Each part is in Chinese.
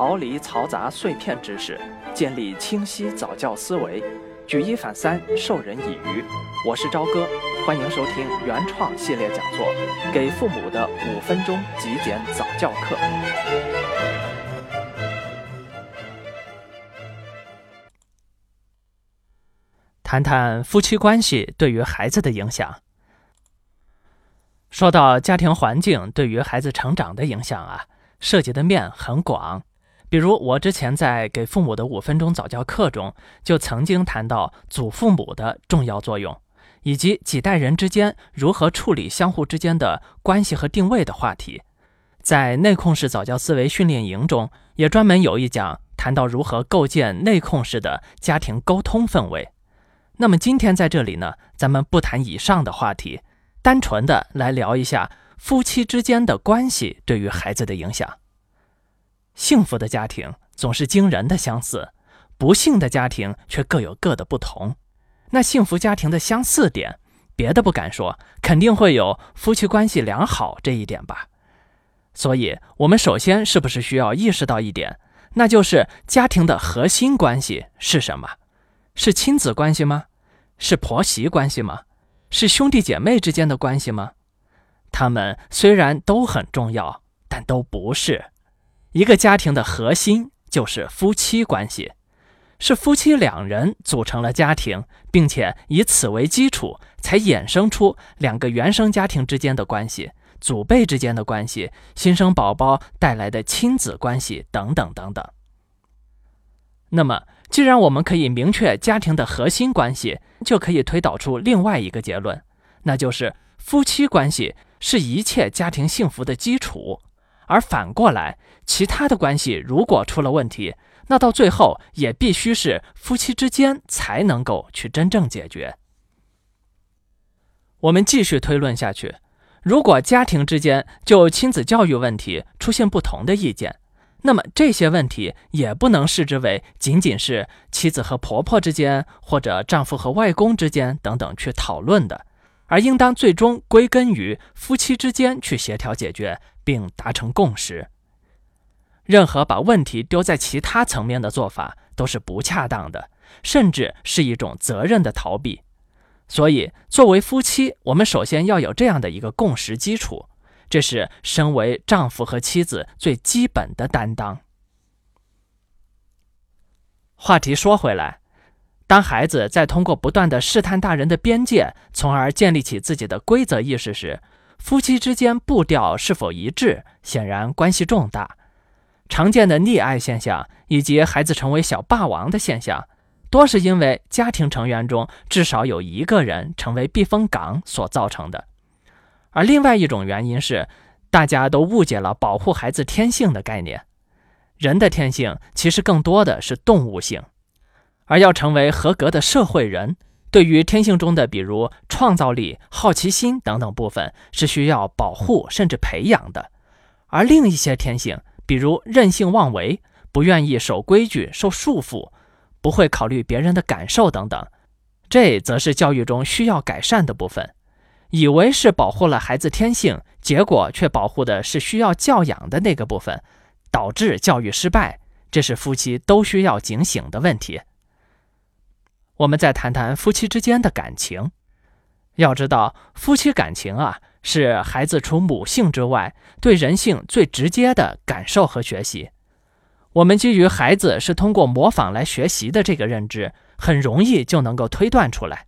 逃离嘈杂碎片知识，建立清晰早教思维，举一反三，授人以渔。我是朝哥，欢迎收听原创系列讲座《给父母的五分钟极简早教课》。谈谈夫妻关系对于孩子的影响。说到家庭环境对于孩子成长的影响啊，涉及的面很广。比如我之前在给父母的五分钟早教课中，就曾经谈到祖父母的重要作用，以及几代人之间如何处理相互之间的关系和定位的话题。在内控式早教思维训练营中，也专门有一讲谈到如何构建内控式的家庭沟通氛围。那么今天在这里呢，咱们不谈以上的话题，单纯的来聊一下夫妻之间的关系对于孩子的影响。幸福的家庭总是惊人的相似，不幸的家庭却各有各的不同。那幸福家庭的相似点，别的不敢说，肯定会有夫妻关系良好这一点吧。所以，我们首先是不是需要意识到一点，那就是家庭的核心关系是什么？是亲子关系吗？是婆媳关系吗？是兄弟姐妹之间的关系吗？他们虽然都很重要，但都不是。一个家庭的核心就是夫妻关系，是夫妻两人组成了家庭，并且以此为基础，才衍生出两个原生家庭之间的关系、祖辈之间的关系、新生宝宝带来的亲子关系等等等等。那么，既然我们可以明确家庭的核心关系，就可以推导出另外一个结论，那就是夫妻关系是一切家庭幸福的基础。而反过来，其他的关系如果出了问题，那到最后也必须是夫妻之间才能够去真正解决。我们继续推论下去，如果家庭之间就亲子教育问题出现不同的意见，那么这些问题也不能视之为仅仅是妻子和婆婆之间，或者丈夫和外公之间等等去讨论的。而应当最终归根于夫妻之间去协调解决，并达成共识。任何把问题丢在其他层面的做法都是不恰当的，甚至是一种责任的逃避。所以，作为夫妻，我们首先要有这样的一个共识基础，这是身为丈夫和妻子最基本的担当。话题说回来。当孩子在通过不断的试探大人的边界，从而建立起自己的规则意识时，夫妻之间步调是否一致，显然关系重大。常见的溺爱现象以及孩子成为小霸王的现象，多是因为家庭成员中至少有一个人成为避风港所造成的。而另外一种原因是，大家都误解了保护孩子天性的概念。人的天性其实更多的是动物性。而要成为合格的社会人，对于天性中的比如创造力、好奇心等等部分，是需要保护甚至培养的；而另一些天性，比如任性妄为、不愿意守规矩、受束缚、不会考虑别人的感受等等，这则是教育中需要改善的部分。以为是保护了孩子天性，结果却保护的是需要教养的那个部分，导致教育失败，这是夫妻都需要警醒的问题。我们再谈谈夫妻之间的感情。要知道，夫妻感情啊，是孩子除母性之外，对人性最直接的感受和学习。我们基于孩子是通过模仿来学习的这个认知，很容易就能够推断出来。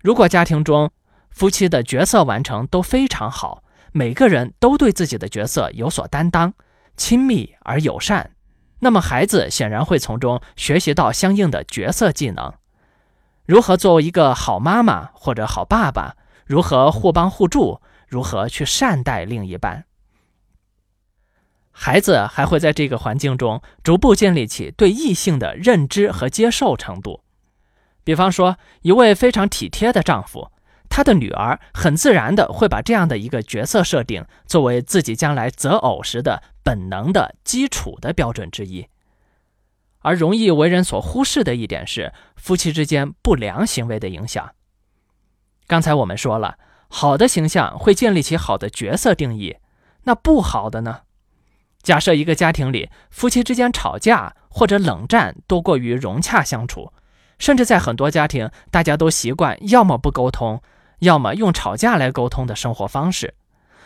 如果家庭中夫妻的角色完成都非常好，每个人都对自己的角色有所担当，亲密而友善，那么孩子显然会从中学习到相应的角色技能。如何做一个好妈妈或者好爸爸？如何互帮互助？如何去善待另一半？孩子还会在这个环境中逐步建立起对异性的认知和接受程度。比方说，一位非常体贴的丈夫，他的女儿很自然的会把这样的一个角色设定作为自己将来择偶时的本能的基础的标准之一。而容易为人所忽视的一点是夫妻之间不良行为的影响。刚才我们说了，好的形象会建立起好的角色定义，那不好的呢？假设一个家庭里夫妻之间吵架或者冷战多过于融洽相处，甚至在很多家庭，大家都习惯要么不沟通，要么用吵架来沟通的生活方式。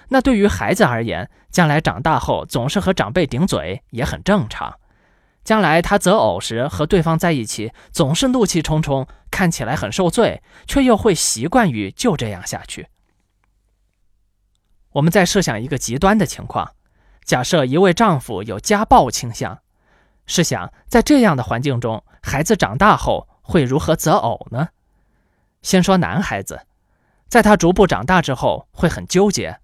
那对于孩子而言，将来长大后总是和长辈顶嘴也很正常。将来他择偶时和对方在一起，总是怒气冲冲，看起来很受罪，却又会习惯于就这样下去。我们再设想一个极端的情况。假设一位丈夫有家暴倾向，试想在这样的环境中，孩子长大后会如何择偶呢？先说男孩子，在他逐步长大之后，会很纠结，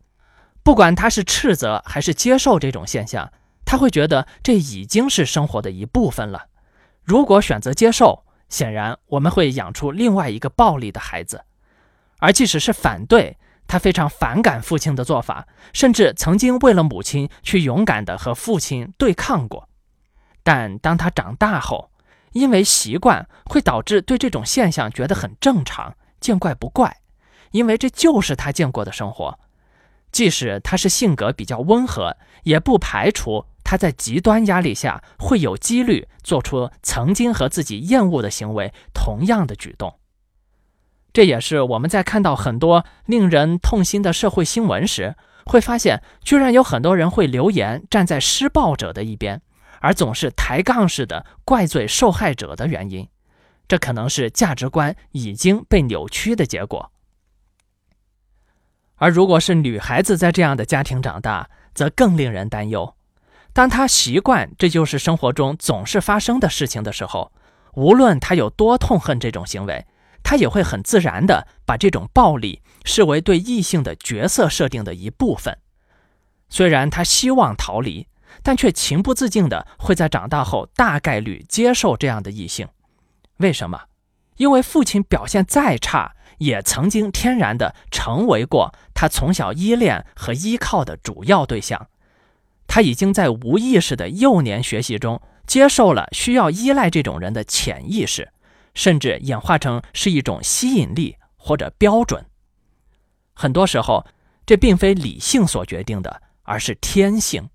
不管他是斥责还是接受这种现象，他会觉得这已经是生活的一部分了。如果选择接受，显然我们会养出另外一个暴力的孩子；而即使是反对，他非常反感父亲的做法，甚至曾经为了母亲去勇敢地和父亲对抗过。但当他长大后，因为习惯会导致对这种现象觉得很正常，见怪不怪，因为这就是他见过的生活。即使他是性格比较温和，也不排除他在极端压力下会有几率做出曾经和自己厌恶的行为同样的举动。这也是我们在看到很多令人痛心的社会新闻时，会发现居然有很多人会留言站在施暴者的一边，而总是抬杠式的怪罪受害者的原因。这可能是价值观已经被扭曲的结果。而如果是女孩子在这样的家庭长大，则更令人担忧。当他习惯这就是生活中总是发生的事情的时候，无论他有多痛恨这种行为。他也会很自然地把这种暴力视为对异性的角色设定的一部分。虽然他希望逃离，但却情不自禁地会在长大后大概率接受这样的异性。为什么？因为父亲表现再差，也曾经天然地成为过他从小依恋和依靠的主要对象。他已经在无意识的幼年学习中接受了需要依赖这种人的潜意识。甚至演化成是一种吸引力或者标准。很多时候，这并非理性所决定的，而是天性。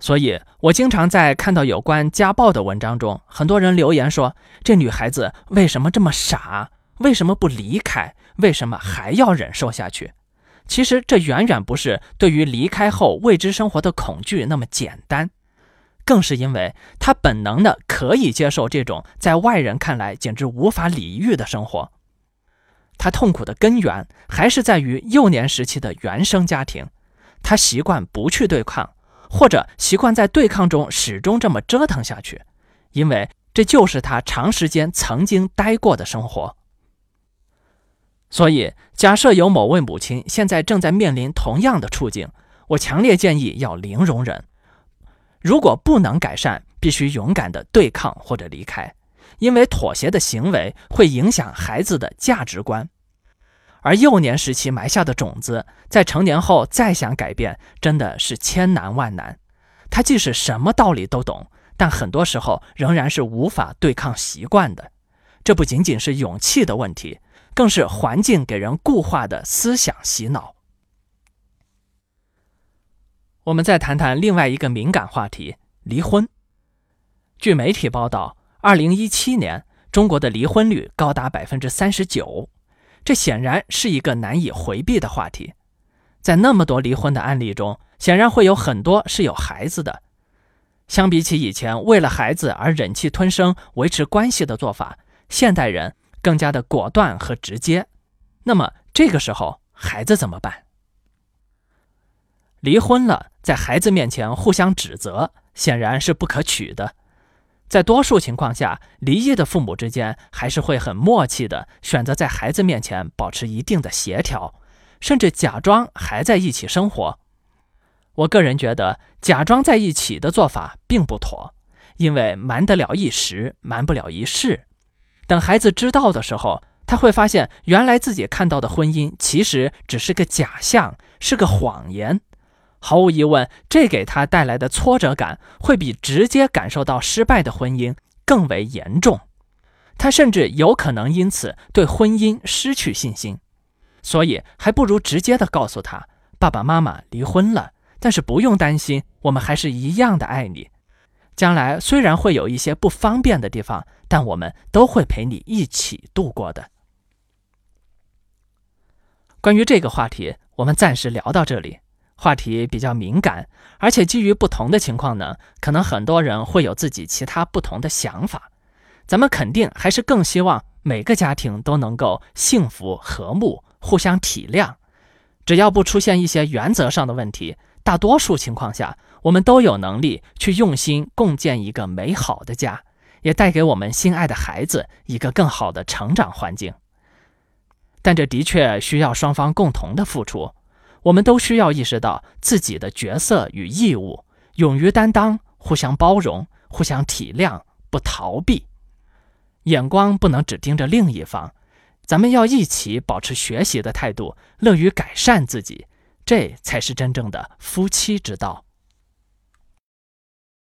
所以我经常在看到有关家暴的文章中，很多人留言说：“这女孩子为什么这么傻？为什么不离开？为什么还要忍受下去？”其实，这远远不是对于离开后未知生活的恐惧那么简单。更是因为他本能的可以接受这种在外人看来简直无法理喻的生活。他痛苦的根源还是在于幼年时期的原生家庭。他习惯不去对抗，或者习惯在对抗中始终这么折腾下去，因为这就是他长时间曾经待过的生活。所以，假设有某位母亲现在正在面临同样的处境，我强烈建议要零容忍。如果不能改善，必须勇敢地对抗或者离开，因为妥协的行为会影响孩子的价值观，而幼年时期埋下的种子，在成年后再想改变，真的是千难万难。他即使什么道理都懂，但很多时候仍然是无法对抗习惯的。这不仅仅是勇气的问题，更是环境给人固化的思想洗脑。我们再谈谈另外一个敏感话题——离婚。据媒体报道，二零一七年中国的离婚率高达百分之三十九，这显然是一个难以回避的话题。在那么多离婚的案例中，显然会有很多是有孩子的。相比起以前为了孩子而忍气吞声维持关系的做法，现代人更加的果断和直接。那么这个时候，孩子怎么办？离婚了，在孩子面前互相指责，显然是不可取的。在多数情况下，离异的父母之间还是会很默契的选择在孩子面前保持一定的协调，甚至假装还在一起生活。我个人觉得，假装在一起的做法并不妥，因为瞒得了一时，瞒不了一世。等孩子知道的时候，他会发现，原来自己看到的婚姻其实只是个假象，是个谎言。毫无疑问，这给他带来的挫折感会比直接感受到失败的婚姻更为严重。他甚至有可能因此对婚姻失去信心。所以，还不如直接的告诉他：“爸爸妈妈离婚了，但是不用担心，我们还是一样的爱你。将来虽然会有一些不方便的地方，但我们都会陪你一起度过的。关于这个话题，我们暂时聊到这里。话题比较敏感，而且基于不同的情况呢，可能很多人会有自己其他不同的想法。咱们肯定还是更希望每个家庭都能够幸福和睦，互相体谅。只要不出现一些原则上的问题，大多数情况下。我们都有能力去用心共建一个美好的家，也带给我们心爱的孩子一个更好的成长环境。但这的确需要双方共同的付出，我们都需要意识到自己的角色与义务，勇于担当，互相包容，互相体谅，不逃避。眼光不能只盯着另一方，咱们要一起保持学习的态度，乐于改善自己，这才是真正的夫妻之道。